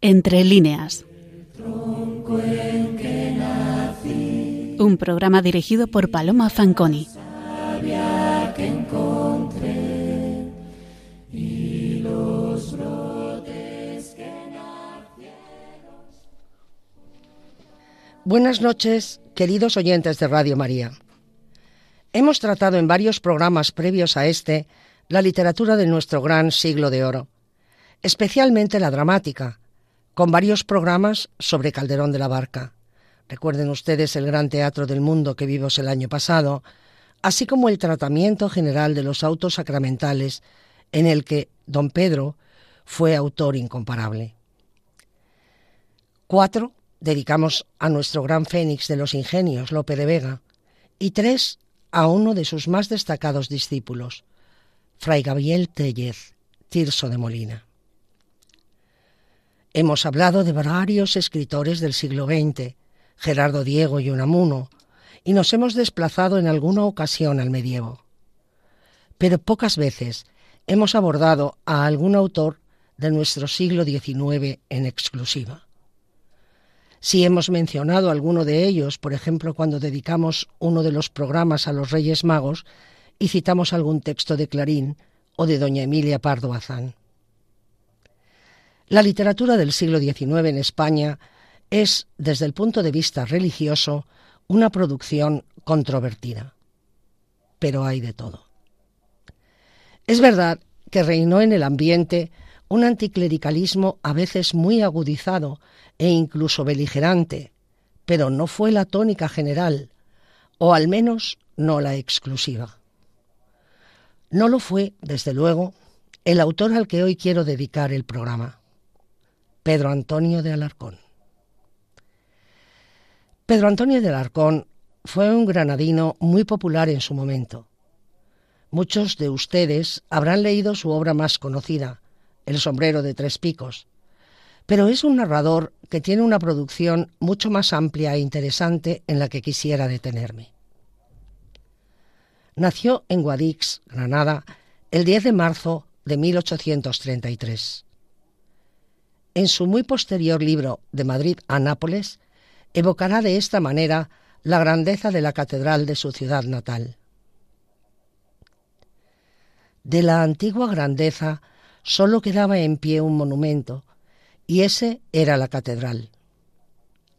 Entre líneas. Un programa dirigido por Paloma Fanconi. Buenas noches, queridos oyentes de Radio María. Hemos tratado en varios programas previos a este la literatura de nuestro gran siglo de oro, especialmente la dramática, con varios programas sobre Calderón de la Barca. Recuerden ustedes el gran teatro del mundo que vimos el año pasado, así como el tratamiento general de los autos sacramentales, en el que don Pedro fue autor incomparable. Cuatro dedicamos a nuestro gran fénix de los ingenios, Lope de Vega, y tres a uno de sus más destacados discípulos, Fray Gabriel Tellez, Tirso de Molina. Hemos hablado de varios escritores del siglo XX, Gerardo Diego y Unamuno, y nos hemos desplazado en alguna ocasión al medievo. Pero pocas veces hemos abordado a algún autor de nuestro siglo XIX en exclusiva. Si hemos mencionado alguno de ellos, por ejemplo, cuando dedicamos uno de los programas a los Reyes Magos, y citamos algún texto de Clarín o de doña Emilia Pardo Bazán. La literatura del siglo XIX en España es, desde el punto de vista religioso, una producción controvertida. Pero hay de todo. Es verdad que reinó en el ambiente un anticlericalismo a veces muy agudizado e incluso beligerante, pero no fue la tónica general, o al menos no la exclusiva. No lo fue, desde luego, el autor al que hoy quiero dedicar el programa, Pedro Antonio de Alarcón. Pedro Antonio de Alarcón fue un granadino muy popular en su momento. Muchos de ustedes habrán leído su obra más conocida, El sombrero de tres picos, pero es un narrador que tiene una producción mucho más amplia e interesante en la que quisiera detenerme. Nació en Guadix, Granada, el 10 de marzo de 1833. En su muy posterior libro De Madrid a Nápoles, evocará de esta manera la grandeza de la catedral de su ciudad natal. De la antigua grandeza sólo quedaba en pie un monumento, y ese era la catedral.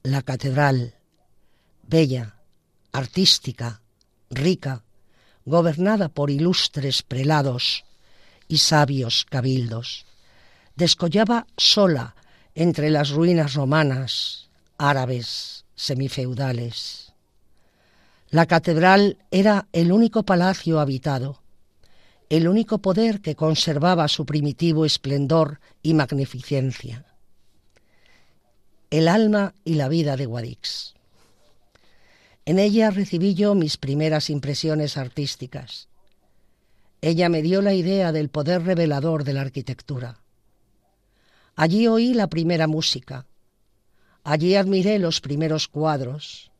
La catedral, bella, artística, rica, gobernada por ilustres prelados y sabios cabildos, descollaba sola entre las ruinas romanas, árabes, semifeudales. La catedral era el único palacio habitado, el único poder que conservaba su primitivo esplendor y magnificencia. El alma y la vida de Guadix. En ella recibí yo mis primeras impresiones artísticas. Ella me dio la idea del poder revelador de la arquitectura. Allí oí la primera música. Allí admiré los primeros cuadros.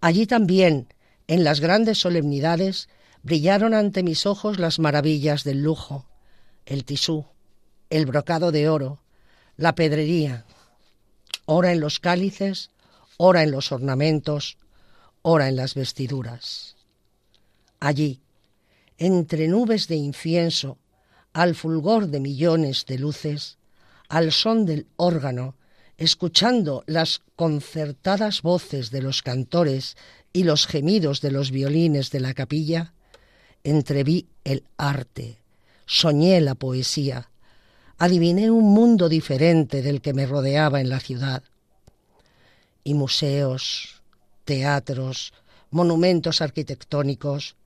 Allí también, en las grandes solemnidades, brillaron ante mis ojos las maravillas del lujo, el tisú, el brocado de oro, la pedrería, ora en los cálices, ora en los ornamentos, ora en las vestiduras. Allí, entre nubes de incienso, al fulgor de millones de luces, al son del órgano, escuchando las concertadas voces de los cantores y los gemidos de los violines de la capilla, entreví el arte, soñé la poesía, adiviné un mundo diferente del que me rodeaba en la ciudad. Y museos, teatros, monumentos arquitectónicos,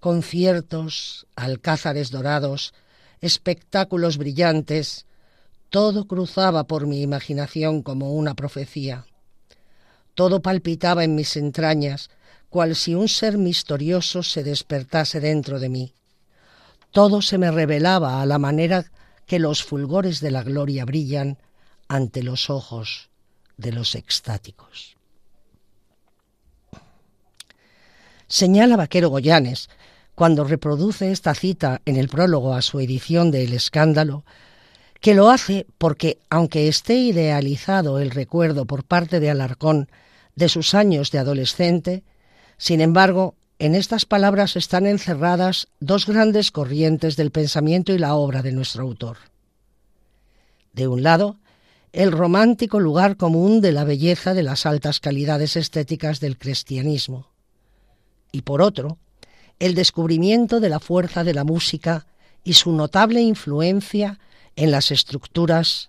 conciertos, alcázares dorados, espectáculos brillantes, todo cruzaba por mi imaginación como una profecía. Todo palpitaba en mis entrañas, cual si un ser misterioso se despertase dentro de mí. Todo se me revelaba a la manera que los fulgores de la gloria brillan ante los ojos de los extáticos. Señala Vaquero Goyanes, cuando reproduce esta cita en el prólogo a su edición de El escándalo, que lo hace porque, aunque esté idealizado el recuerdo por parte de Alarcón de sus años de adolescente, sin embargo, en estas palabras están encerradas dos grandes corrientes del pensamiento y la obra de nuestro autor. De un lado, el romántico lugar común de la belleza de las altas calidades estéticas del cristianismo, y por otro, el descubrimiento de la fuerza de la música y su notable influencia en las estructuras,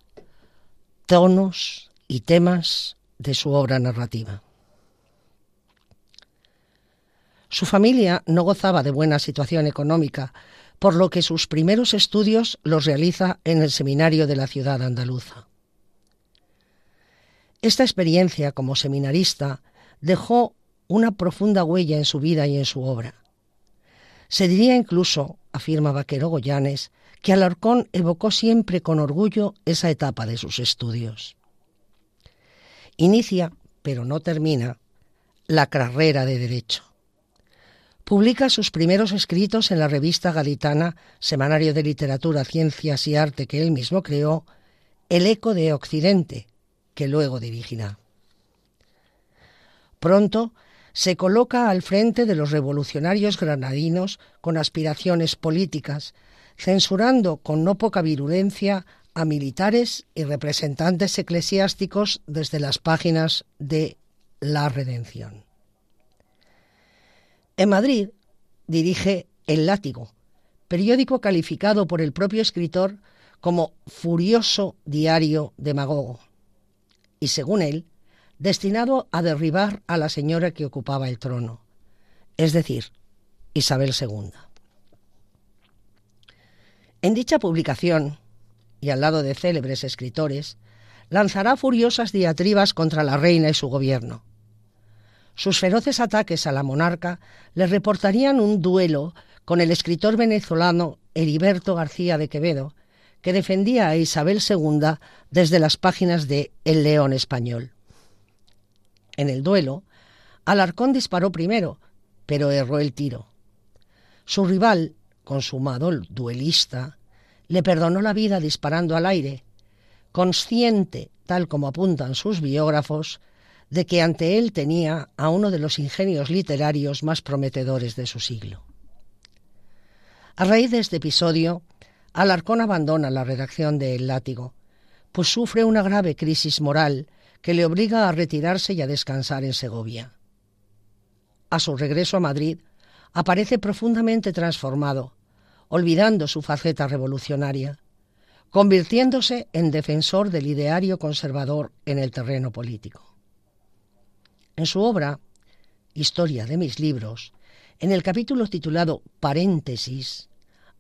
tonos y temas de su obra narrativa. Su familia no gozaba de buena situación económica, por lo que sus primeros estudios los realiza en el seminario de la ciudad andaluza. Esta experiencia como seminarista dejó una profunda huella en su vida y en su obra. Se diría incluso, afirma Vaquero Goyanes, que Alarcón evocó siempre con orgullo esa etapa de sus estudios. Inicia, pero no termina, la carrera de Derecho. Publica sus primeros escritos en la revista gaditana, Semanario de Literatura, Ciencias y Arte que él mismo creó, El Eco de Occidente, que luego dirigirá. Pronto se coloca al frente de los revolucionarios granadinos con aspiraciones políticas, censurando con no poca virulencia a militares y representantes eclesiásticos desde las páginas de La Redención. En Madrid dirige El Látigo, periódico calificado por el propio escritor como furioso diario demagogo, y según él, destinado a derribar a la señora que ocupaba el trono, es decir, Isabel II. En dicha publicación, y al lado de célebres escritores, lanzará furiosas diatribas contra la reina y su gobierno. Sus feroces ataques a la monarca le reportarían un duelo con el escritor venezolano Heriberto García de Quevedo, que defendía a Isabel II desde las páginas de El León Español. En el duelo, Alarcón disparó primero, pero erró el tiro. Su rival, consumado duelista, le perdonó la vida disparando al aire, consciente, tal como apuntan sus biógrafos, de que ante él tenía a uno de los ingenios literarios más prometedores de su siglo. A raíz de este episodio, Alarcón abandona la redacción de El Látigo, pues sufre una grave crisis moral que le obliga a retirarse y a descansar en Segovia. A su regreso a Madrid, aparece profundamente transformado, olvidando su faceta revolucionaria, convirtiéndose en defensor del ideario conservador en el terreno político. En su obra, Historia de mis libros, en el capítulo titulado Paréntesis,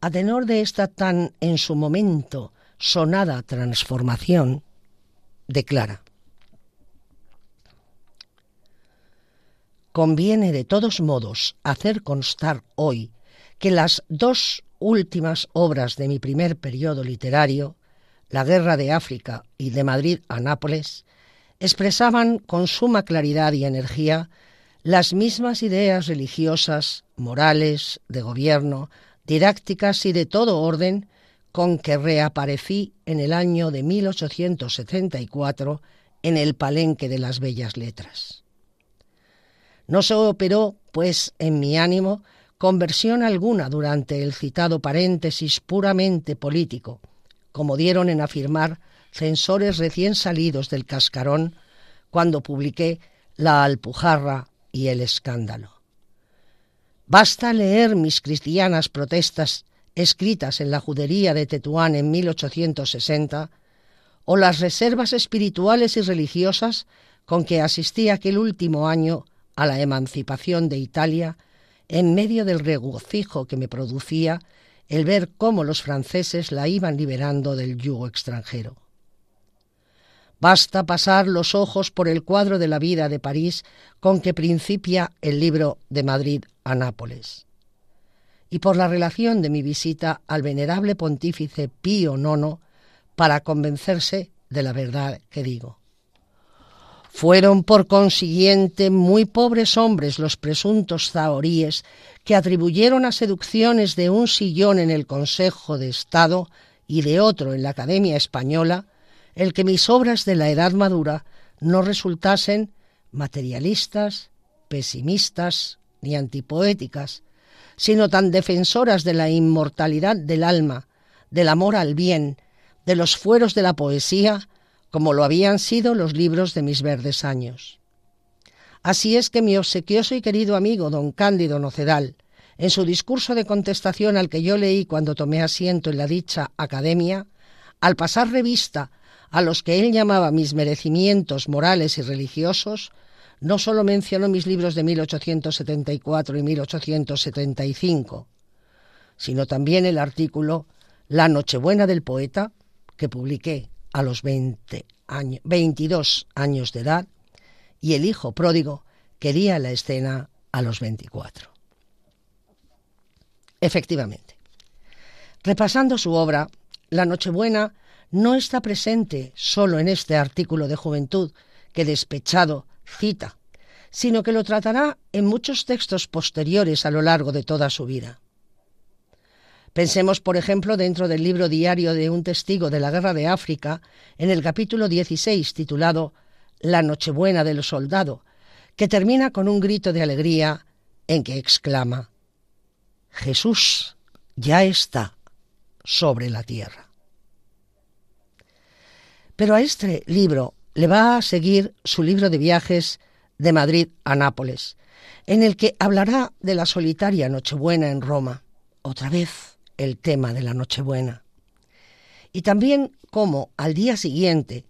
a tenor de esta tan en su momento sonada transformación, declara Conviene de todos modos hacer constar hoy que las dos últimas obras de mi primer periodo literario, La Guerra de África y de Madrid a Nápoles, expresaban con suma claridad y energía las mismas ideas religiosas, morales, de gobierno, didácticas y de todo orden con que reaparecí en el año de 1874 en el Palenque de las Bellas Letras. No se operó, pues, en mi ánimo conversión alguna durante el citado paréntesis puramente político, como dieron en afirmar censores recién salidos del cascarón cuando publiqué La Alpujarra y el escándalo. Basta leer mis cristianas protestas escritas en la judería de Tetuán en 1860 o las reservas espirituales y religiosas con que asistí aquel último año a la emancipación de Italia en medio del regocijo que me producía el ver cómo los franceses la iban liberando del yugo extranjero. Basta pasar los ojos por el cuadro de la vida de París con que principia el libro de Madrid a Nápoles, y por la relación de mi visita al venerable pontífice Pío IX para convencerse de la verdad que digo. Fueron por consiguiente muy pobres hombres los presuntos zahoríes que atribuyeron a seducciones de un sillón en el Consejo de Estado y de otro en la Academia Española el que mis obras de la edad madura no resultasen materialistas, pesimistas ni antipoéticas, sino tan defensoras de la inmortalidad del alma, del amor al bien, de los fueros de la poesía, como lo habían sido los libros de mis verdes años. Así es que mi obsequioso y querido amigo don Cándido Nocedal, en su discurso de contestación al que yo leí cuando tomé asiento en la dicha academia, al pasar revista a los que él llamaba mis merecimientos morales y religiosos, no solo mencionó mis libros de 1874 y 1875, sino también el artículo La Nochebuena del Poeta, que publiqué a los 20 años, 22 años de edad, y El Hijo Pródigo, que di la escena a los 24. Efectivamente, repasando su obra, La Nochebuena no está presente solo en este artículo de juventud que despechado cita, sino que lo tratará en muchos textos posteriores a lo largo de toda su vida. Pensemos, por ejemplo, dentro del libro diario de un testigo de la Guerra de África, en el capítulo 16, titulado La Nochebuena del Soldado, que termina con un grito de alegría en que exclama, Jesús ya está sobre la tierra. Pero a este libro le va a seguir su libro de viajes de Madrid a Nápoles, en el que hablará de la solitaria Nochebuena en Roma, otra vez el tema de la Nochebuena. Y también cómo al día siguiente,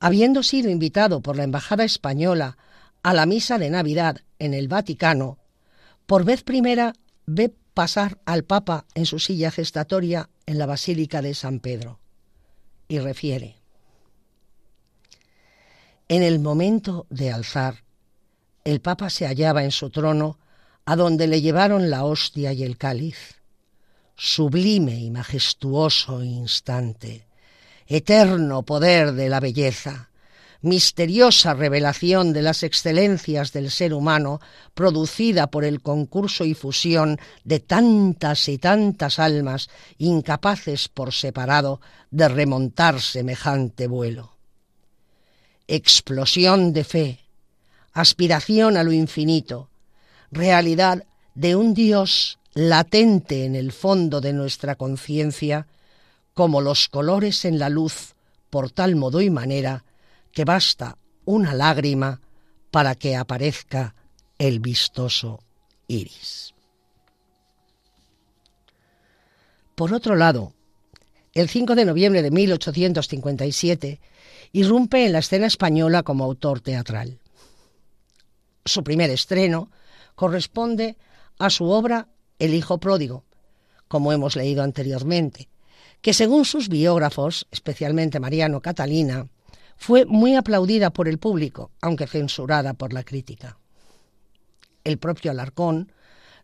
habiendo sido invitado por la Embajada Española a la misa de Navidad en el Vaticano, por vez primera ve pasar al Papa en su silla gestatoria en la Basílica de San Pedro. Y refiere, en el momento de alzar, el Papa se hallaba en su trono, a donde le llevaron la hostia y el cáliz. Sublime y majestuoso instante, eterno poder de la belleza, misteriosa revelación de las excelencias del ser humano producida por el concurso y fusión de tantas y tantas almas incapaces por separado de remontar semejante vuelo. Explosión de fe, aspiración a lo infinito, realidad de un Dios latente en el fondo de nuestra conciencia, como los colores en la luz, por tal modo y manera que basta una lágrima para que aparezca el vistoso iris. Por otro lado, el 5 de noviembre de 1857, irrumpe en la escena española como autor teatral. Su primer estreno corresponde a su obra El Hijo Pródigo, como hemos leído anteriormente, que según sus biógrafos, especialmente Mariano Catalina, fue muy aplaudida por el público, aunque censurada por la crítica. El propio Alarcón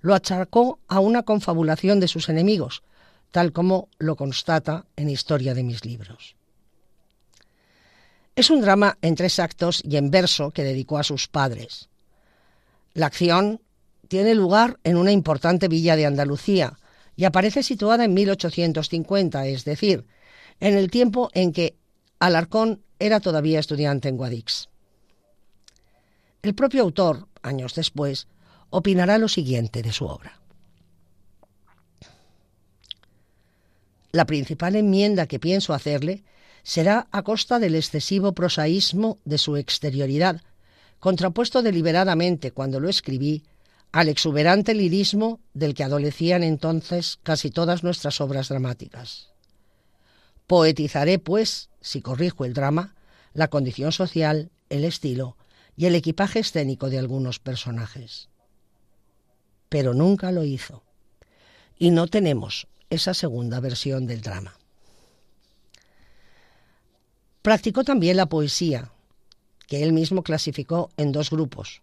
lo achacó a una confabulación de sus enemigos, tal como lo constata en Historia de mis libros. Es un drama en tres actos y en verso que dedicó a sus padres. La acción tiene lugar en una importante villa de Andalucía y aparece situada en 1850, es decir, en el tiempo en que Alarcón era todavía estudiante en Guadix. El propio autor, años después, opinará lo siguiente de su obra. La principal enmienda que pienso hacerle será a costa del excesivo prosaísmo de su exterioridad, contrapuesto deliberadamente cuando lo escribí al exuberante lirismo del que adolecían entonces casi todas nuestras obras dramáticas. Poetizaré, pues, si corrijo el drama, la condición social, el estilo y el equipaje escénico de algunos personajes. Pero nunca lo hizo. Y no tenemos esa segunda versión del drama. Practicó también la poesía, que él mismo clasificó en dos grupos,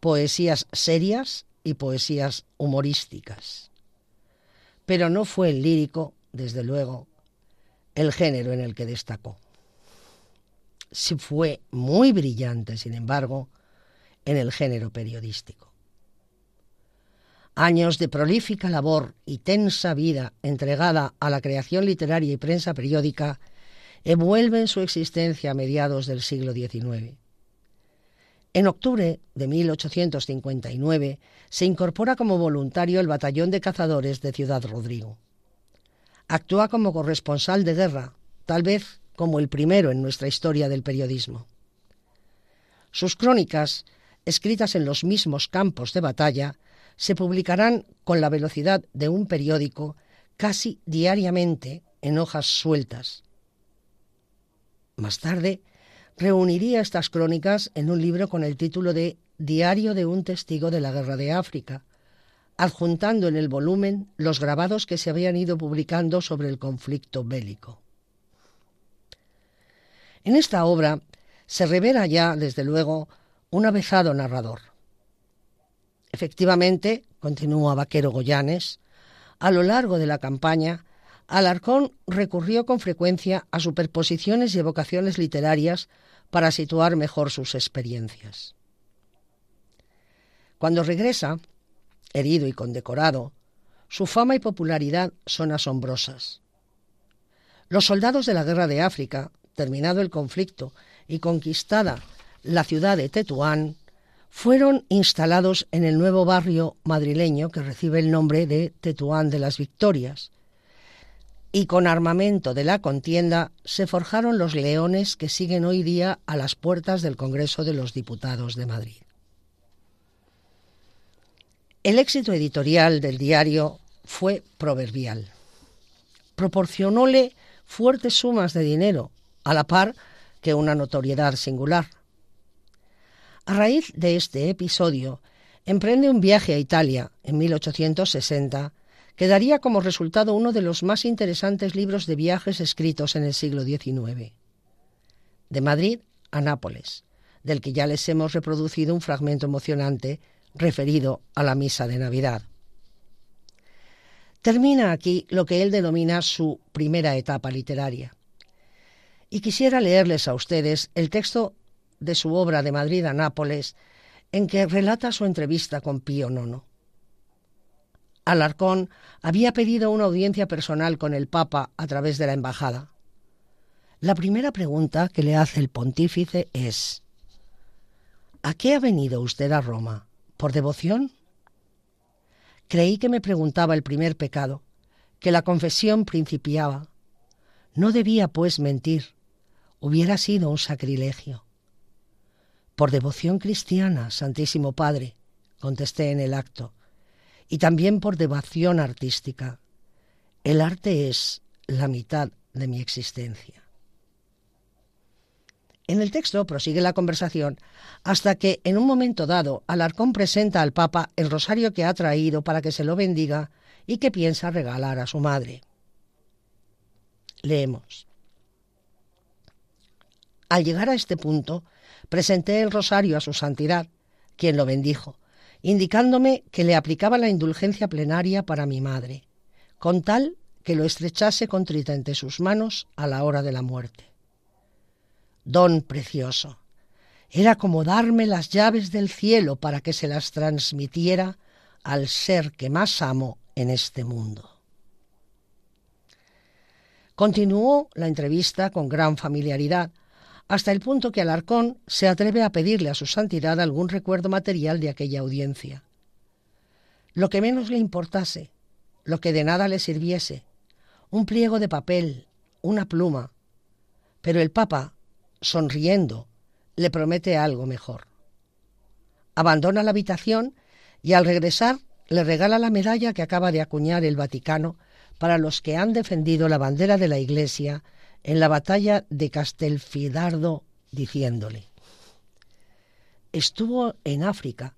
poesías serias y poesías humorísticas. Pero no fue el lírico, desde luego, el género en el que destacó. si fue muy brillante, sin embargo, en el género periodístico. Años de prolífica labor y tensa vida entregada a la creación literaria y prensa periódica envuelven su existencia a mediados del siglo XIX. En octubre de 1859 se incorpora como voluntario el Batallón de Cazadores de Ciudad Rodrigo. Actúa como corresponsal de guerra, tal vez como el primero en nuestra historia del periodismo. Sus crónicas, escritas en los mismos campos de batalla, se publicarán con la velocidad de un periódico casi diariamente en hojas sueltas. Más tarde, reuniría estas crónicas en un libro con el título de Diario de un testigo de la Guerra de África, adjuntando en el volumen los grabados que se habían ido publicando sobre el conflicto bélico. En esta obra se revela ya, desde luego, un avezado narrador. Efectivamente, continúa Vaquero Goyanes, a lo largo de la campaña, Alarcón recurrió con frecuencia a superposiciones y evocaciones literarias para situar mejor sus experiencias. Cuando regresa, herido y condecorado, su fama y popularidad son asombrosas. Los soldados de la guerra de África, terminado el conflicto y conquistada la ciudad de Tetuán, fueron instalados en el nuevo barrio madrileño que recibe el nombre de Tetuán de las Victorias, y con armamento de la contienda se forjaron los leones que siguen hoy día a las puertas del Congreso de los Diputados de Madrid. El éxito editorial del diario fue proverbial. Proporcionóle fuertes sumas de dinero, a la par que una notoriedad singular. A raíz de este episodio, emprende un viaje a Italia en 1860 que daría como resultado uno de los más interesantes libros de viajes escritos en el siglo XIX. De Madrid a Nápoles, del que ya les hemos reproducido un fragmento emocionante referido a la misa de Navidad. Termina aquí lo que él denomina su primera etapa literaria. Y quisiera leerles a ustedes el texto de su obra de Madrid a Nápoles, en que relata su entrevista con Pío IX. Alarcón había pedido una audiencia personal con el Papa a través de la embajada. La primera pregunta que le hace el pontífice es ¿A qué ha venido usted a Roma? ¿Por devoción? Creí que me preguntaba el primer pecado, que la confesión principiaba. No debía, pues, mentir. Hubiera sido un sacrilegio. Por devoción cristiana, Santísimo Padre, contesté en el acto, y también por devoción artística. El arte es la mitad de mi existencia. En el texto prosigue la conversación hasta que, en un momento dado, Alarcón presenta al Papa el rosario que ha traído para que se lo bendiga y que piensa regalar a su madre. Leemos. Al llegar a este punto, presenté el rosario a su santidad, quien lo bendijo, indicándome que le aplicaba la indulgencia plenaria para mi madre, con tal que lo estrechase contrita entre sus manos a la hora de la muerte. Don precioso. Era como darme las llaves del cielo para que se las transmitiera al ser que más amo en este mundo. Continuó la entrevista con gran familiaridad, hasta el punto que Alarcón se atreve a pedirle a su santidad algún recuerdo material de aquella audiencia. Lo que menos le importase, lo que de nada le sirviese, un pliego de papel, una pluma. Pero el Papa, sonriendo, le promete algo mejor. Abandona la habitación y al regresar le regala la medalla que acaba de acuñar el Vaticano para los que han defendido la bandera de la Iglesia en la batalla de Castelfidardo, diciéndole, estuvo en África,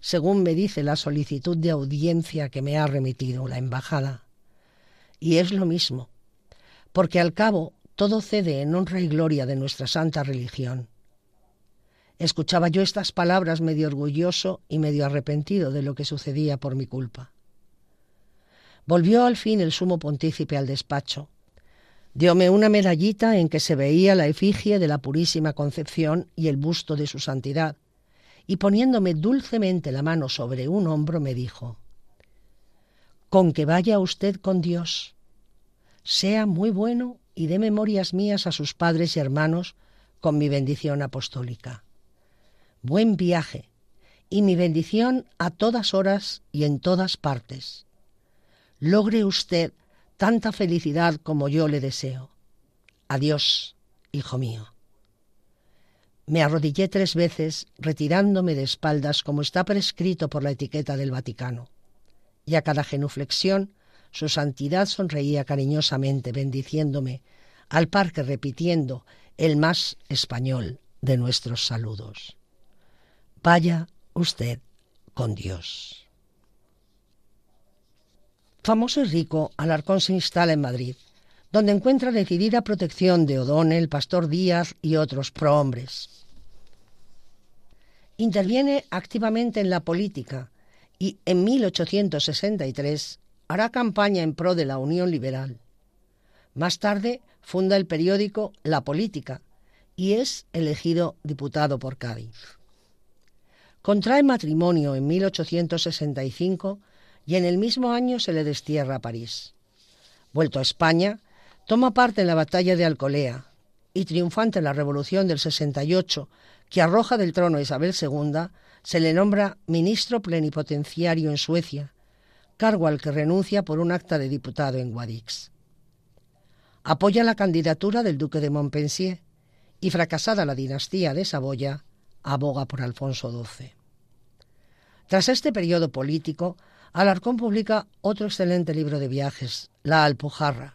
según me dice la solicitud de audiencia que me ha remitido la embajada. Y es lo mismo, porque al cabo todo cede en honra y gloria de nuestra santa religión. Escuchaba yo estas palabras medio orgulloso y medio arrepentido de lo que sucedía por mi culpa. Volvió al fin el sumo pontícipe al despacho, Diome una medallita en que se veía la efigie de la Purísima Concepción y el busto de su santidad, y poniéndome dulcemente la mano sobre un hombro me dijo, Con que vaya usted con Dios, sea muy bueno y dé memorias mías a sus padres y hermanos con mi bendición apostólica. Buen viaje y mi bendición a todas horas y en todas partes. Logre usted tanta felicidad como yo le deseo. Adiós, hijo mío. Me arrodillé tres veces, retirándome de espaldas como está prescrito por la etiqueta del Vaticano. Y a cada genuflexión, su santidad sonreía cariñosamente, bendiciéndome, al par que repitiendo el más español de nuestros saludos. Vaya usted con Dios. Famoso y rico, Alarcón se instala en Madrid, donde encuentra decidida protección de O'Donnell, Pastor Díaz y otros prohombres. Interviene activamente en la política y en 1863 hará campaña en pro de la Unión Liberal. Más tarde funda el periódico La Política y es elegido diputado por Cádiz. Contrae matrimonio en 1865 y en el mismo año se le destierra a París. Vuelto a España, toma parte en la batalla de Alcolea y triunfante en la Revolución del 68, que arroja del trono a Isabel II, se le nombra ministro plenipotenciario en Suecia, cargo al que renuncia por un acta de diputado en Guadix. Apoya la candidatura del duque de Montpensier y, fracasada la dinastía de Saboya, aboga por Alfonso XII. Tras este periodo político, Alarcón publica otro excelente libro de viajes, La Alpujarra,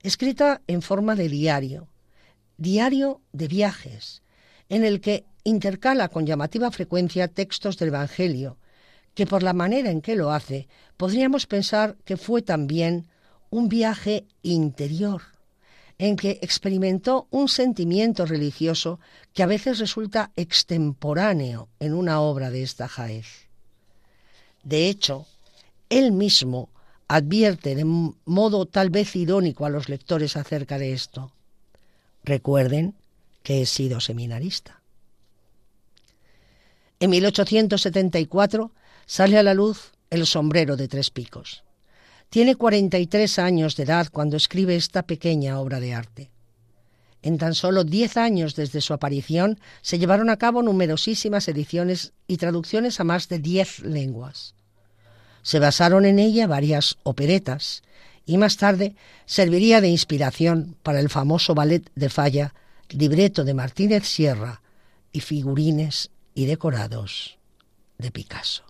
escrita en forma de diario, diario de viajes, en el que intercala con llamativa frecuencia textos del Evangelio, que por la manera en que lo hace podríamos pensar que fue también un viaje interior, en que experimentó un sentimiento religioso que a veces resulta extemporáneo en una obra de esta jaez. De hecho, él mismo advierte de modo tal vez irónico a los lectores acerca de esto. Recuerden que he sido seminarista. En 1874 sale a la luz El sombrero de tres picos. Tiene 43 años de edad cuando escribe esta pequeña obra de arte. En tan solo 10 años desde su aparición se llevaron a cabo numerosísimas ediciones y traducciones a más de 10 lenguas. Se basaron en ella varias operetas y más tarde serviría de inspiración para el famoso ballet de Falla, libreto de Martínez Sierra y figurines y decorados de Picasso.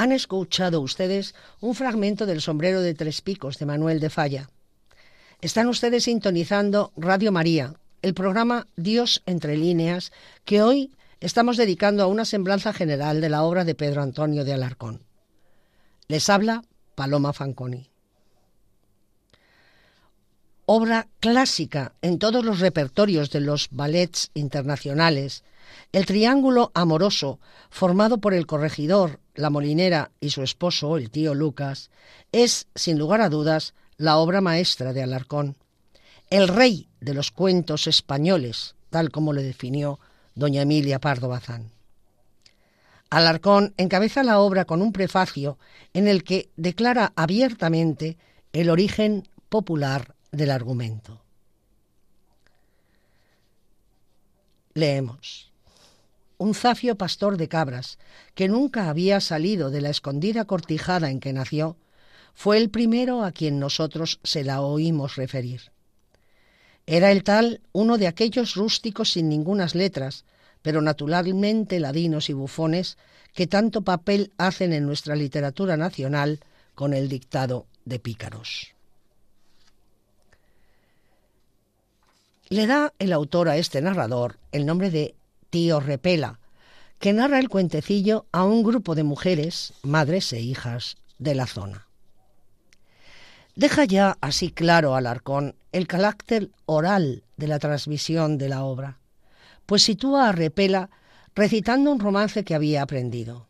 Han escuchado ustedes un fragmento del sombrero de tres picos de Manuel de Falla. Están ustedes sintonizando Radio María, el programa Dios entre líneas, que hoy estamos dedicando a una semblanza general de la obra de Pedro Antonio de Alarcón. Les habla Paloma Fanconi obra clásica en todos los repertorios de los ballets internacionales, el triángulo amoroso formado por el corregidor, la molinera y su esposo, el tío Lucas, es, sin lugar a dudas, la obra maestra de Alarcón. El rey de los cuentos españoles, tal como le definió doña Emilia Pardo Bazán. Alarcón encabeza la obra con un prefacio en el que declara abiertamente el origen popular del argumento. Leemos. Un zafio pastor de cabras, que nunca había salido de la escondida cortijada en que nació, fue el primero a quien nosotros se la oímos referir. Era el tal uno de aquellos rústicos sin ningunas letras, pero naturalmente ladinos y bufones, que tanto papel hacen en nuestra literatura nacional con el dictado de pícaros. Le da el autor a este narrador el nombre de Tío Repela, que narra el cuentecillo a un grupo de mujeres, madres e hijas de la zona. Deja ya así claro Alarcón el carácter oral de la transmisión de la obra, pues sitúa a Repela recitando un romance que había aprendido.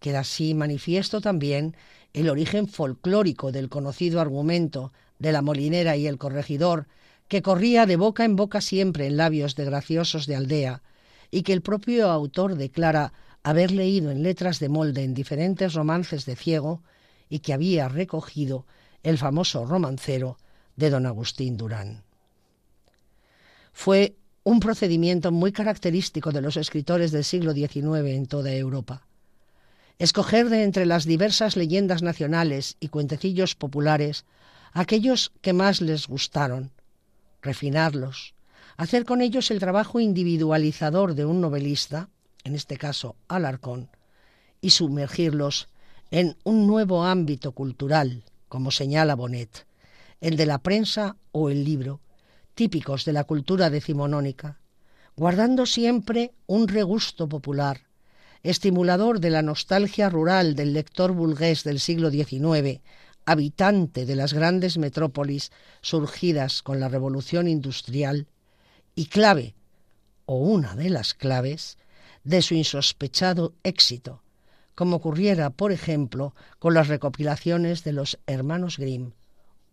Queda así manifiesto también el origen folclórico del conocido argumento de la molinera y el corregidor que corría de boca en boca siempre en labios de graciosos de aldea, y que el propio autor declara haber leído en letras de molde en diferentes romances de ciego, y que había recogido el famoso romancero de don Agustín Durán. Fue un procedimiento muy característico de los escritores del siglo XIX en toda Europa. Escoger de entre las diversas leyendas nacionales y cuentecillos populares aquellos que más les gustaron, refinarlos, hacer con ellos el trabajo individualizador de un novelista, en este caso Alarcón, y sumergirlos en un nuevo ámbito cultural, como señala Bonet, el de la prensa o el libro, típicos de la cultura decimonónica, guardando siempre un regusto popular, estimulador de la nostalgia rural del lector burgués del siglo XIX, habitante de las grandes metrópolis surgidas con la revolución industrial y clave, o una de las claves, de su insospechado éxito, como ocurriera, por ejemplo, con las recopilaciones de los hermanos Grimm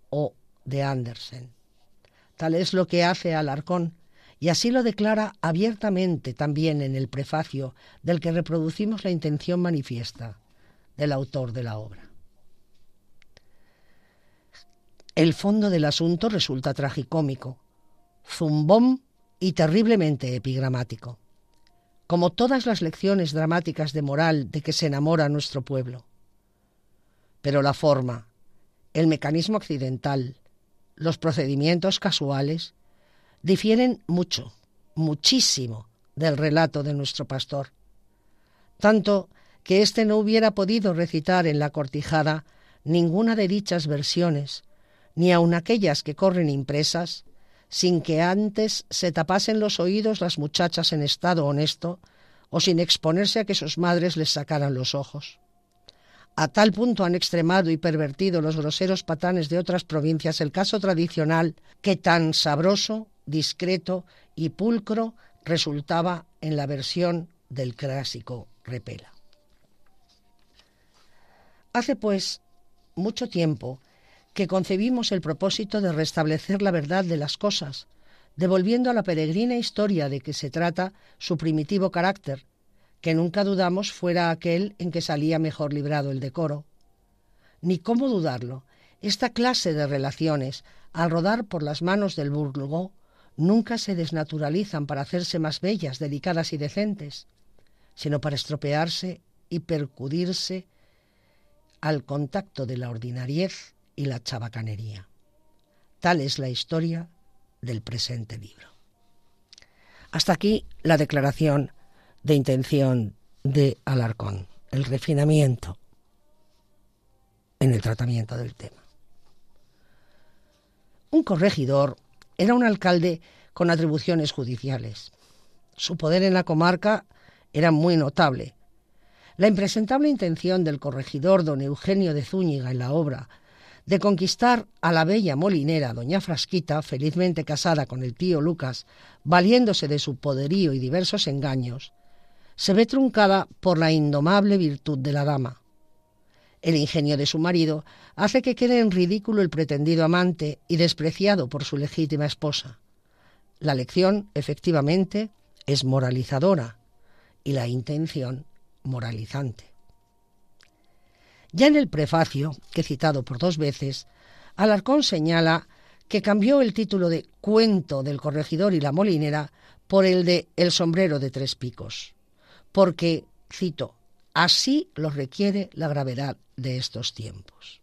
o de Andersen. Tal es lo que hace Alarcón, y así lo declara abiertamente también en el prefacio del que reproducimos la intención manifiesta del autor de la obra. El fondo del asunto resulta tragicómico, zumbón y terriblemente epigramático, como todas las lecciones dramáticas de moral de que se enamora nuestro pueblo. Pero la forma, el mecanismo accidental, los procedimientos casuales, difieren mucho, muchísimo del relato de nuestro pastor, tanto que éste no hubiera podido recitar en la cortijada ninguna de dichas versiones, ni aun aquellas que corren impresas, sin que antes se tapasen los oídos las muchachas en estado honesto, o sin exponerse a que sus madres les sacaran los ojos. A tal punto han extremado y pervertido los groseros patanes de otras provincias el caso tradicional que tan sabroso, discreto y pulcro resultaba en la versión del clásico Repela. Hace pues mucho tiempo que concebimos el propósito de restablecer la verdad de las cosas, devolviendo a la peregrina historia de que se trata su primitivo carácter, que nunca dudamos fuera aquel en que salía mejor librado el decoro. Ni cómo dudarlo, esta clase de relaciones, al rodar por las manos del burgo, nunca se desnaturalizan para hacerse más bellas, delicadas y decentes, sino para estropearse y percudirse al contacto de la ordinariez y la chabacanería. Tal es la historia del presente libro. Hasta aquí la declaración de intención de Alarcón, el refinamiento en el tratamiento del tema. Un corregidor era un alcalde con atribuciones judiciales. Su poder en la comarca era muy notable. La impresentable intención del corregidor don Eugenio de Zúñiga en la obra de conquistar a la bella molinera doña Frasquita, felizmente casada con el tío Lucas, valiéndose de su poderío y diversos engaños, se ve truncada por la indomable virtud de la dama. El ingenio de su marido hace que quede en ridículo el pretendido amante y despreciado por su legítima esposa. La lección, efectivamente, es moralizadora y la intención moralizante. Ya en el prefacio, que he citado por dos veces, Alarcón señala que cambió el título de Cuento del corregidor y la molinera por el de El sombrero de tres picos, porque, cito, así lo requiere la gravedad de estos tiempos.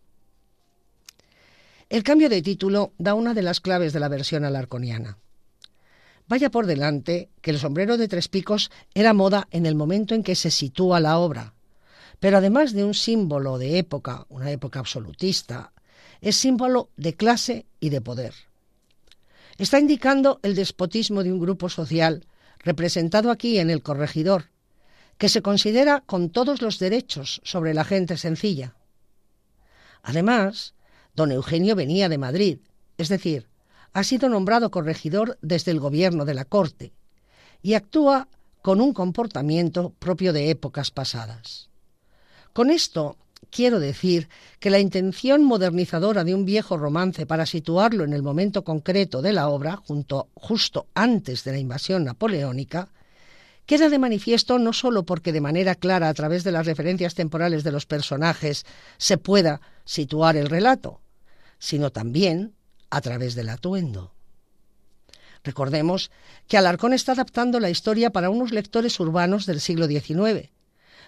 El cambio de título da una de las claves de la versión alarconiana. Vaya por delante que el sombrero de tres picos era moda en el momento en que se sitúa la obra, pero además de un símbolo de época, una época absolutista, es símbolo de clase y de poder. Está indicando el despotismo de un grupo social representado aquí en el corregidor, que se considera con todos los derechos sobre la gente sencilla. Además, don Eugenio venía de Madrid, es decir, ha sido nombrado corregidor desde el gobierno de la corte y actúa con un comportamiento propio de épocas pasadas. Con esto quiero decir que la intención modernizadora de un viejo romance para situarlo en el momento concreto de la obra, junto, justo antes de la invasión napoleónica, queda de manifiesto no sólo porque de manera clara a través de las referencias temporales de los personajes se pueda situar el relato, sino también a través del atuendo. Recordemos que Alarcón está adaptando la historia para unos lectores urbanos del siglo XIX,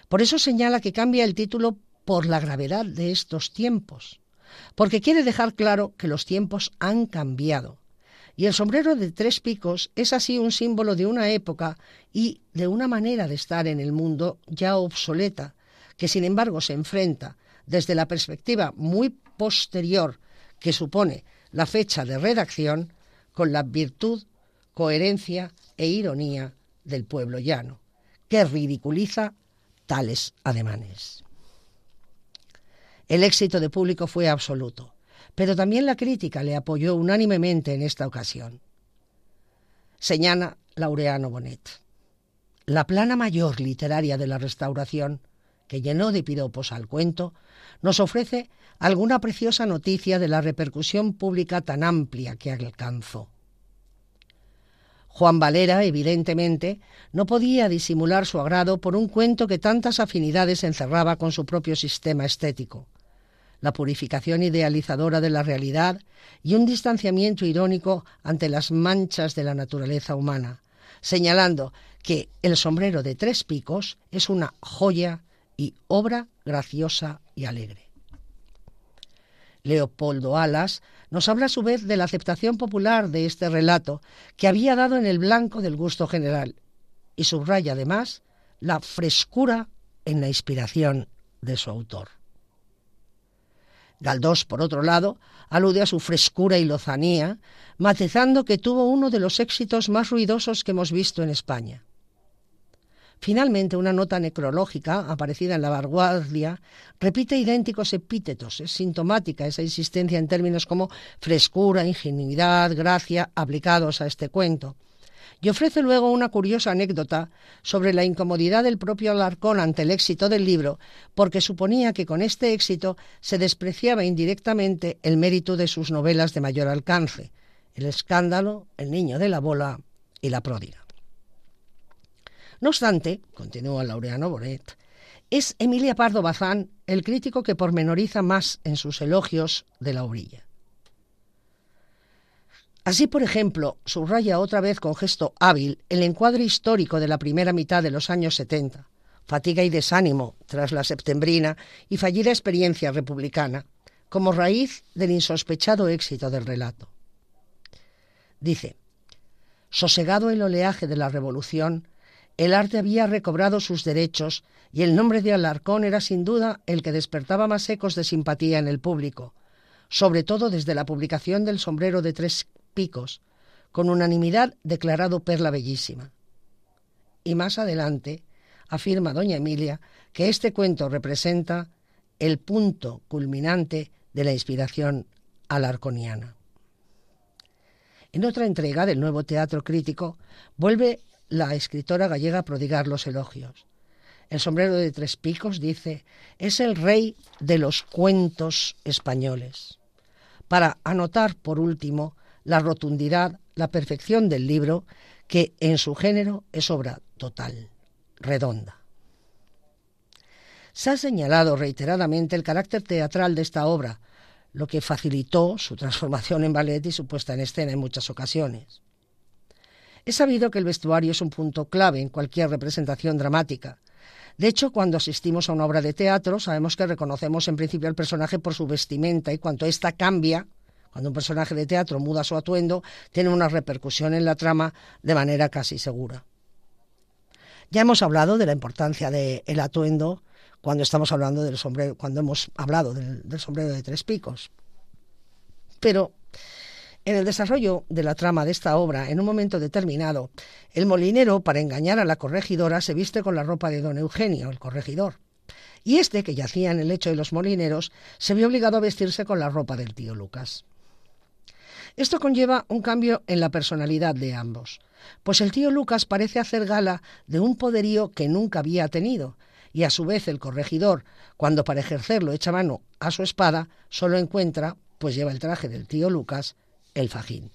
por eso señala que cambia el título por la gravedad de estos tiempos, porque quiere dejar claro que los tiempos han cambiado. Y el sombrero de tres picos es así un símbolo de una época y de una manera de estar en el mundo ya obsoleta, que sin embargo se enfrenta desde la perspectiva muy posterior que supone la fecha de redacción con la virtud, coherencia e ironía del pueblo llano, que ridiculiza tales ademanes. El éxito de público fue absoluto, pero también la crítica le apoyó unánimemente en esta ocasión. Señala Laureano Bonet. La plana mayor literaria de la restauración, que llenó de piropos al cuento, nos ofrece alguna preciosa noticia de la repercusión pública tan amplia que alcanzó. Juan Valera, evidentemente, no podía disimular su agrado por un cuento que tantas afinidades encerraba con su propio sistema estético. La purificación idealizadora de la realidad y un distanciamiento irónico ante las manchas de la naturaleza humana, señalando que El sombrero de tres picos es una joya y obra graciosa y alegre. Leopoldo Alas nos habla a su vez de la aceptación popular de este relato que había dado en el blanco del gusto general y subraya además la frescura en la inspiración de su autor. Galdós, por otro lado, alude a su frescura y lozanía, matizando que tuvo uno de los éxitos más ruidosos que hemos visto en España. Finalmente, una nota necrológica aparecida en la vanguardia repite idénticos epítetos. Es sintomática esa insistencia en términos como frescura, ingenuidad, gracia aplicados a este cuento. Y ofrece luego una curiosa anécdota sobre la incomodidad del propio Alarcón ante el éxito del libro, porque suponía que con este éxito se despreciaba indirectamente el mérito de sus novelas de mayor alcance, El escándalo, El niño de la bola y La pródiga. No obstante, continúa Laureano Bonet, es Emilia Pardo Bazán el crítico que pormenoriza más en sus elogios de la orilla. Así, por ejemplo, subraya otra vez con gesto hábil el encuadre histórico de la primera mitad de los años 70, fatiga y desánimo tras la septembrina y fallida experiencia republicana, como raíz del insospechado éxito del relato. Dice, sosegado el oleaje de la revolución, el arte había recobrado sus derechos y el nombre de Alarcón era sin duda el que despertaba más ecos de simpatía en el público, sobre todo desde la publicación del sombrero de tres picos, con unanimidad declarado perla bellísima. Y más adelante afirma doña Emilia que este cuento representa el punto culminante de la inspiración alarconiana. En otra entrega del nuevo teatro crítico vuelve la escritora gallega prodigar los elogios. El sombrero de tres picos dice, es el rey de los cuentos españoles. Para anotar, por último, la rotundidad, la perfección del libro, que en su género es obra total, redonda. Se ha señalado reiteradamente el carácter teatral de esta obra, lo que facilitó su transformación en ballet y su puesta en escena en muchas ocasiones. Es sabido que el vestuario es un punto clave en cualquier representación dramática. De hecho, cuando asistimos a una obra de teatro, sabemos que reconocemos en principio al personaje por su vestimenta y cuanto ésta cambia, cuando un personaje de teatro muda su atuendo, tiene una repercusión en la trama de manera casi segura. Ya hemos hablado de la importancia del atuendo cuando estamos hablando del sombrero, cuando hemos hablado del sombrero de tres picos. Pero en el desarrollo de la trama de esta obra, en un momento determinado, el molinero, para engañar a la corregidora, se viste con la ropa de don Eugenio, el corregidor. Y este, que yacía en el lecho de los molineros, se vio obligado a vestirse con la ropa del tío Lucas. Esto conlleva un cambio en la personalidad de ambos, pues el tío Lucas parece hacer gala de un poderío que nunca había tenido, y a su vez el corregidor, cuando para ejercerlo echa mano a su espada, solo encuentra, pues lleva el traje del tío Lucas, el fajín.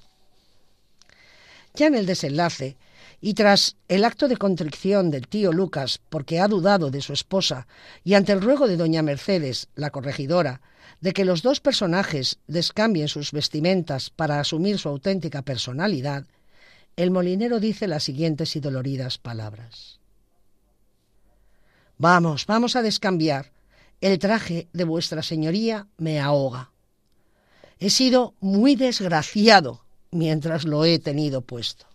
Ya en el desenlace, y tras el acto de contrición del tío Lucas porque ha dudado de su esposa y ante el ruego de doña Mercedes, la corregidora, de que los dos personajes descambien sus vestimentas para asumir su auténtica personalidad, el molinero dice las siguientes y doloridas palabras. Vamos, vamos a descambiar. El traje de vuestra señoría me ahoga. He sido muy desgraciado mientras lo he tenido puesto.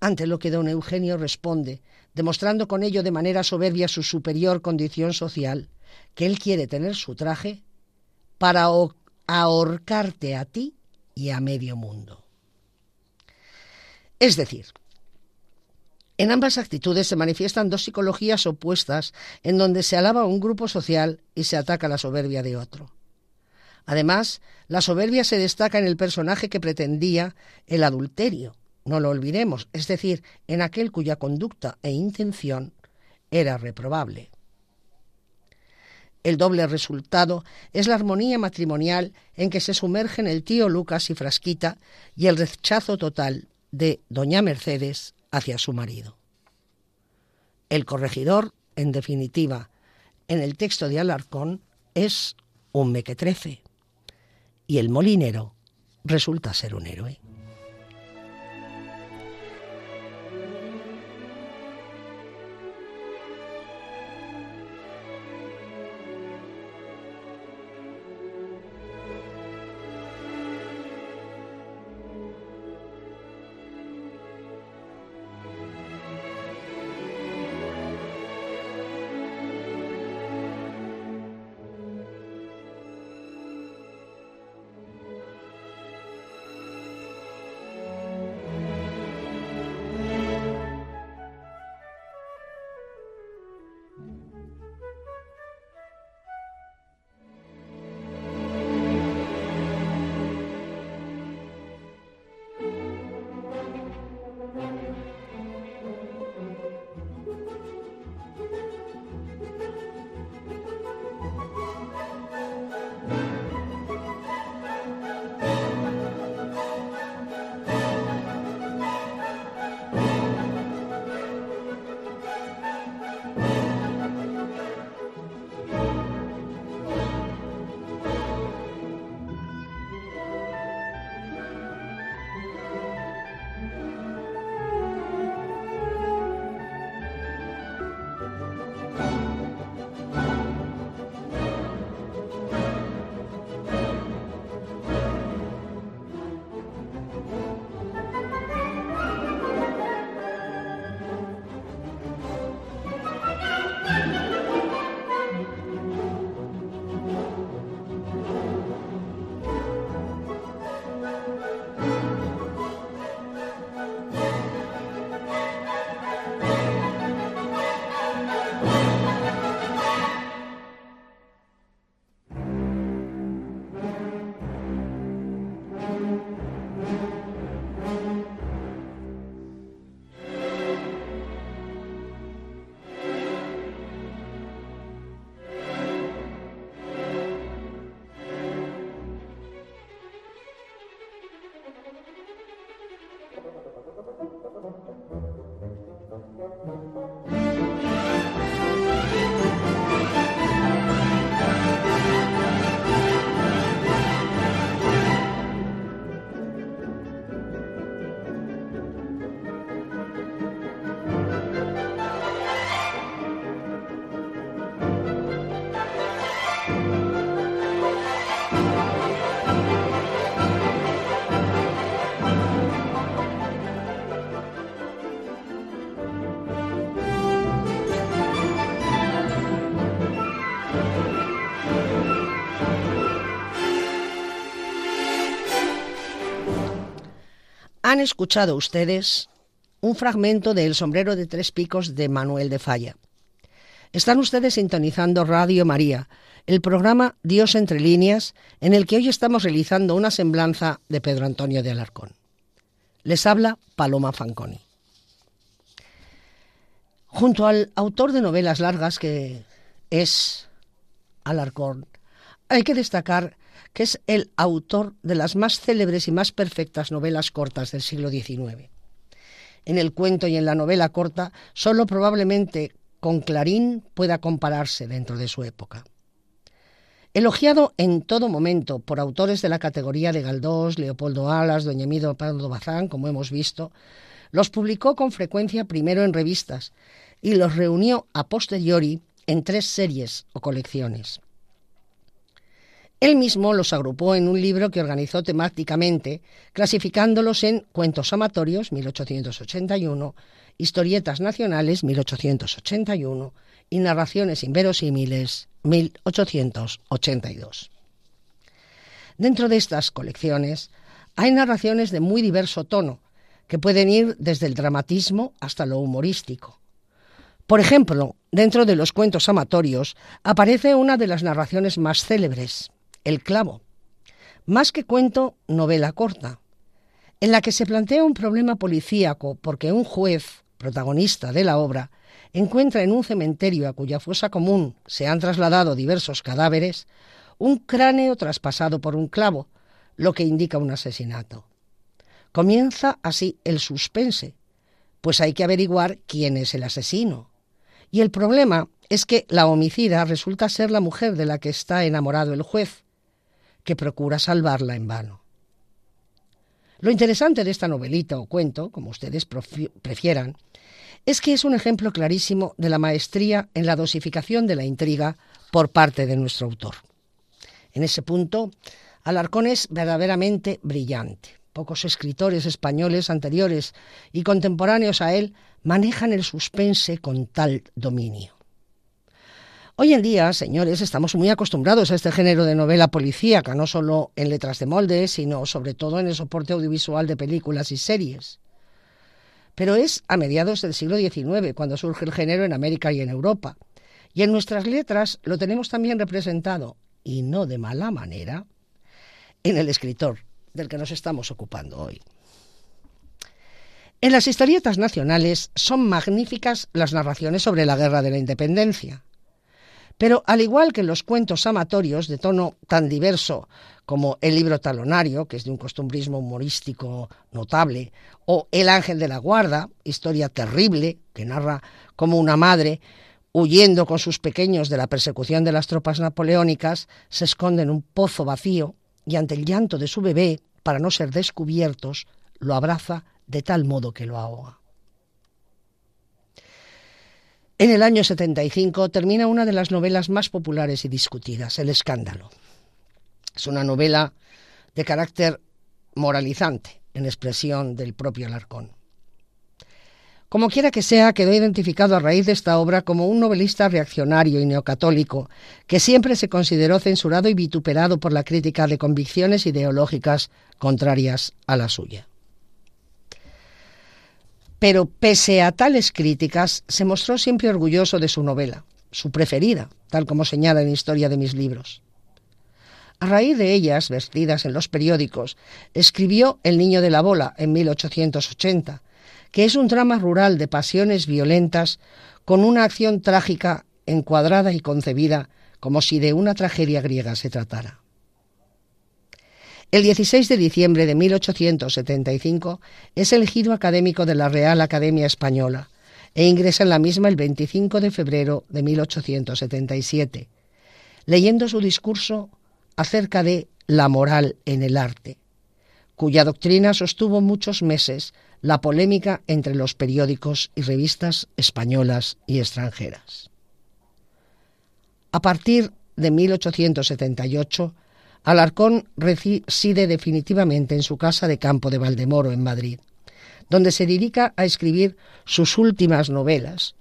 Ante lo que don Eugenio responde, demostrando con ello de manera soberbia su superior condición social, que él quiere tener su traje para ahorcarte a ti y a medio mundo. Es decir, en ambas actitudes se manifiestan dos psicologías opuestas en donde se alaba un grupo social y se ataca la soberbia de otro. Además, la soberbia se destaca en el personaje que pretendía el adulterio, no lo olvidemos, es decir, en aquel cuya conducta e intención era reprobable. El doble resultado es la armonía matrimonial en que se sumergen el tío Lucas y Frasquita y el rechazo total de doña Mercedes hacia su marido. El corregidor, en definitiva, en el texto de Alarcón, es un mequetrefe y el molinero resulta ser un héroe. Han escuchado ustedes un fragmento de El sombrero de tres picos de Manuel de Falla. Están ustedes sintonizando Radio María, el programa Dios entre líneas, en el que hoy estamos realizando una semblanza de Pedro Antonio de Alarcón. Les habla Paloma Fanconi. Junto al autor de novelas largas que es Alarcón, hay que destacar que es el autor de las más célebres y más perfectas novelas cortas del siglo XIX. En el cuento y en la novela corta, solo probablemente con Clarín pueda compararse dentro de su época. Elogiado en todo momento por autores de la categoría de Galdós, Leopoldo Alas, Doña Emido Pardo Bazán, como hemos visto, los publicó con frecuencia primero en revistas y los reunió a posteriori en tres series o colecciones. Él mismo los agrupó en un libro que organizó temáticamente, clasificándolos en Cuentos amatorios, 1881, Historietas nacionales, 1881, y Narraciones inverosímiles, 1882. Dentro de estas colecciones hay narraciones de muy diverso tono, que pueden ir desde el dramatismo hasta lo humorístico. Por ejemplo, dentro de los cuentos amatorios aparece una de las narraciones más célebres, el clavo. Más que cuento, novela corta, en la que se plantea un problema policíaco porque un juez, protagonista de la obra, encuentra en un cementerio a cuya fosa común se han trasladado diversos cadáveres un cráneo traspasado por un clavo, lo que indica un asesinato. Comienza así el suspense, pues hay que averiguar quién es el asesino. Y el problema es que la homicida resulta ser la mujer de la que está enamorado el juez, que procura salvarla en vano. Lo interesante de esta novelita o cuento, como ustedes prefieran, es que es un ejemplo clarísimo de la maestría en la dosificación de la intriga por parte de nuestro autor. En ese punto, Alarcón es verdaderamente brillante. Pocos escritores españoles anteriores y contemporáneos a él manejan el suspense con tal dominio. Hoy en día, señores, estamos muy acostumbrados a este género de novela policíaca, no solo en letras de molde, sino sobre todo en el soporte audiovisual de películas y series. Pero es a mediados del siglo XIX cuando surge el género en América y en Europa. Y en nuestras letras lo tenemos también representado, y no de mala manera, en el escritor del que nos estamos ocupando hoy. En las historietas nacionales son magníficas las narraciones sobre la Guerra de la Independencia, pero al igual que los cuentos amatorios de tono tan diverso como El libro talonario, que es de un costumbrismo humorístico notable, o El ángel de la guarda, historia terrible que narra como una madre, huyendo con sus pequeños de la persecución de las tropas napoleónicas, se esconde en un pozo vacío y ante el llanto de su bebé, para no ser descubiertos, lo abraza de tal modo que lo ahoga. En el año 75 termina una de las novelas más populares y discutidas, El escándalo. Es una novela de carácter moralizante, en expresión del propio Alarcón. Como quiera que sea, quedó identificado a raíz de esta obra como un novelista reaccionario y neocatólico, que siempre se consideró censurado y vituperado por la crítica de convicciones ideológicas contrarias a la suya. Pero pese a tales críticas, se mostró siempre orgulloso de su novela, su preferida, tal como señala en Historia de mis libros. A raíz de ellas, vestidas en los periódicos, escribió El niño de la bola en 1880, que es un drama rural de pasiones violentas con una acción trágica encuadrada y concebida como si de una tragedia griega se tratara. El 16 de diciembre de 1875 es elegido académico de la Real Academia Española e ingresa en la misma el 25 de febrero de 1877, leyendo su discurso acerca de la moral en el arte, cuya doctrina sostuvo muchos meses la polémica entre los periódicos y revistas españolas y extranjeras. A partir de 1878, Alarcón reside definitivamente en su casa de campo de Valdemoro, en Madrid, donde se dedica a escribir sus últimas novelas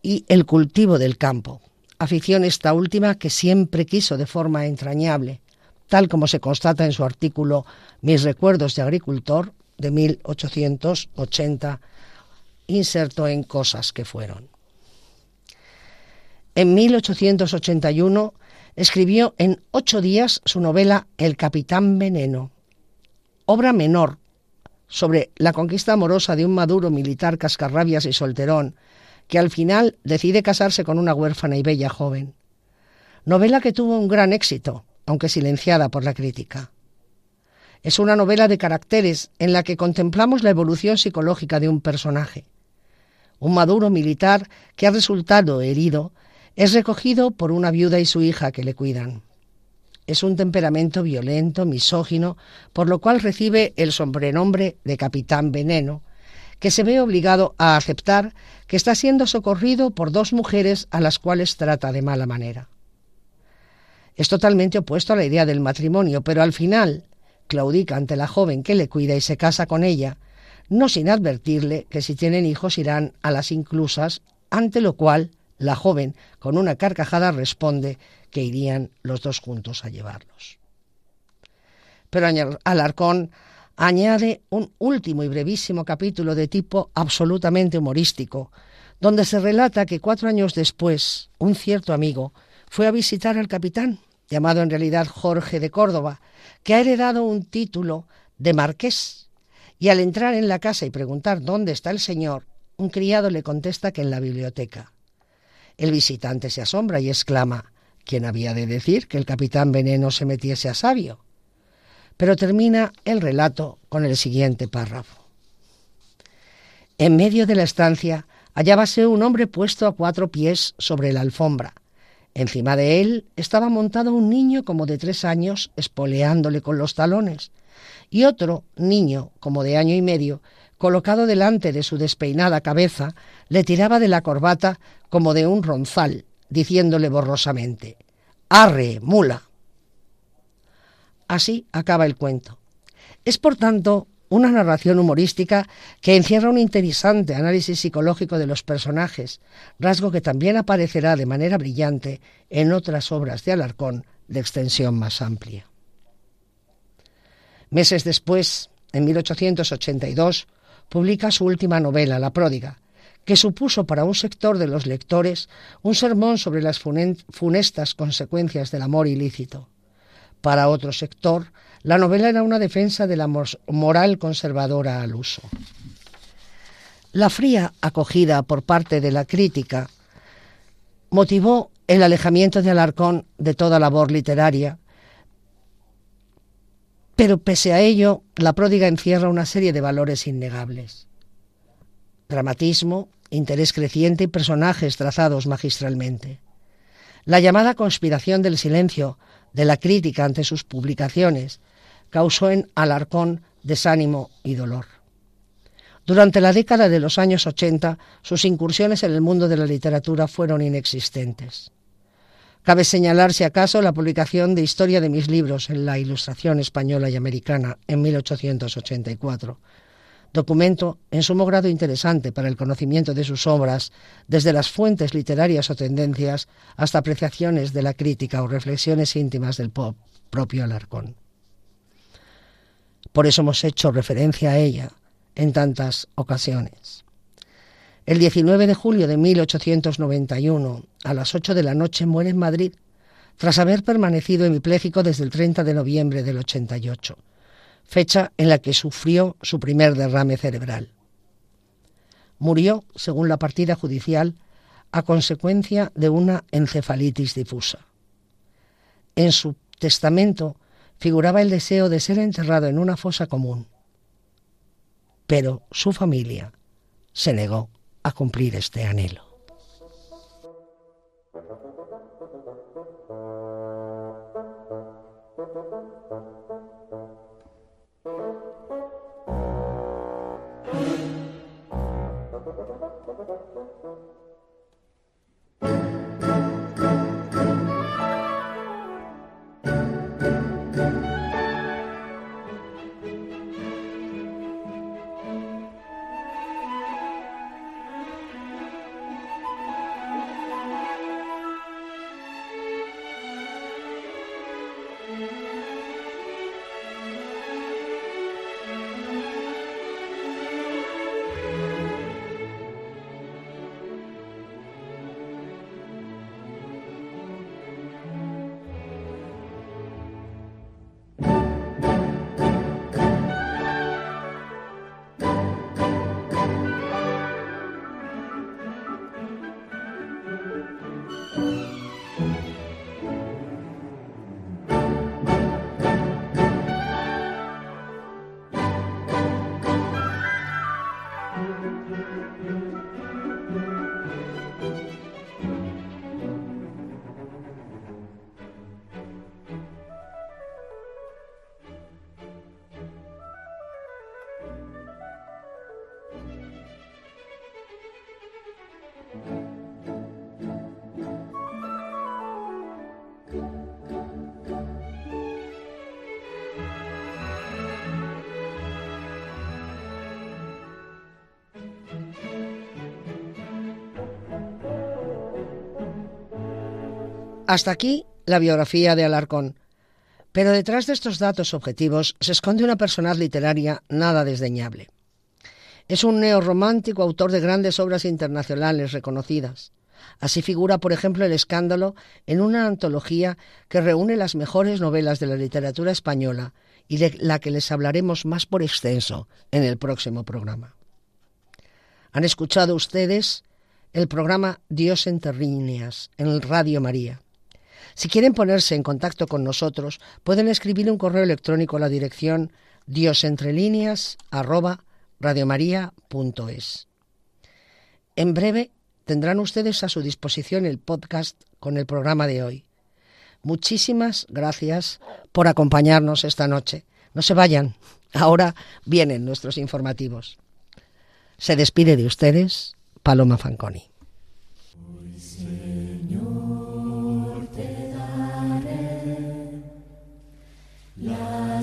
y El cultivo del campo, afición esta última que siempre quiso de forma entrañable, tal como se constata en su artículo Mis recuerdos de agricultor, de 1880, inserto en Cosas que fueron. En 1881 escribió en ocho días su novela El Capitán Veneno, obra menor sobre la conquista amorosa de un maduro militar cascarrabias y solterón, que al final decide casarse con una huérfana y bella joven. Novela que tuvo un gran éxito, aunque silenciada por la crítica. Es una novela de caracteres en la que contemplamos la evolución psicológica de un personaje. Un maduro militar que ha resultado herido es recogido por una viuda y su hija que le cuidan. Es un temperamento violento, misógino, por lo cual recibe el sobrenombre de Capitán Veneno, que se ve obligado a aceptar que está siendo socorrido por dos mujeres a las cuales trata de mala manera. Es totalmente opuesto a la idea del matrimonio, pero al final claudica ante la joven que le cuida y se casa con ella, no sin advertirle que si tienen hijos irán a las inclusas, ante lo cual la joven, con una carcajada, responde que irían los dos juntos a llevarlos. Pero Alarcón añade un último y brevísimo capítulo de tipo absolutamente humorístico, donde se relata que cuatro años después un cierto amigo fue a visitar al capitán, llamado en realidad Jorge de Córdoba, que ha heredado un título de marqués, y al entrar en la casa y preguntar dónde está el señor, un criado le contesta que en la biblioteca. El visitante se asombra y exclama ¿Quién había de decir que el capitán Veneno se metiese a sabio? Pero termina el relato con el siguiente párrafo. En medio de la estancia hallábase un hombre puesto a cuatro pies sobre la alfombra. Encima de él estaba montado un niño como de tres años, espoleándole con los talones, y otro niño como de año y medio, colocado delante de su despeinada cabeza, le tiraba de la corbata como de un ronzal, diciéndole borrosamente, Arre, mula. Así acaba el cuento. Es, por tanto, una narración humorística que encierra un interesante análisis psicológico de los personajes, rasgo que también aparecerá de manera brillante en otras obras de Alarcón de extensión más amplia. Meses después, en 1882, publica su última novela, La pródiga, que supuso para un sector de los lectores un sermón sobre las funestas consecuencias del amor ilícito. Para otro sector, la novela era una defensa de la moral conservadora al uso. La fría acogida por parte de la crítica motivó el alejamiento de Alarcón de toda labor literaria, pero pese a ello, la pródiga encierra una serie de valores innegables. Dramatismo, interés creciente y personajes trazados magistralmente. La llamada conspiración del silencio de la crítica ante sus publicaciones causó en Alarcón desánimo y dolor. Durante la década de los años 80, sus incursiones en el mundo de la literatura fueron inexistentes. Cabe señalar, si acaso, la publicación de Historia de mis libros en la Ilustración española y americana en 1884, documento en sumo grado interesante para el conocimiento de sus obras, desde las fuentes literarias o tendencias hasta apreciaciones de la crítica o reflexiones íntimas del pop propio Alarcón. Por eso hemos hecho referencia a ella en tantas ocasiones. El 19 de julio de 1891, a las 8 de la noche, muere en Madrid, tras haber permanecido hemipléjico desde el 30 de noviembre del 88 fecha en la que sufrió su primer derrame cerebral. Murió, según la partida judicial, a consecuencia de una encefalitis difusa. En su testamento figuraba el deseo de ser enterrado en una fosa común, pero su familia se negó a cumplir este anhelo. Hasta aquí la biografía de Alarcón. Pero detrás de estos datos objetivos se esconde una personalidad literaria nada desdeñable. Es un neorromántico autor de grandes obras internacionales reconocidas. Así figura, por ejemplo, El escándalo en una antología que reúne las mejores novelas de la literatura española y de la que les hablaremos más por extenso en el próximo programa. Han escuchado ustedes el programa Dios entre líneas en Radio María. Si quieren ponerse en contacto con nosotros, pueden escribir un correo electrónico a la dirección diosentrelíneas@radiomaria.es. En breve tendrán ustedes a su disposición el podcast con el programa de hoy. Muchísimas gracias por acompañarnos esta noche. No se vayan, ahora vienen nuestros informativos. Se despide de ustedes Paloma Fanconi.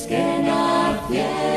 encontré y los brotes que nacieron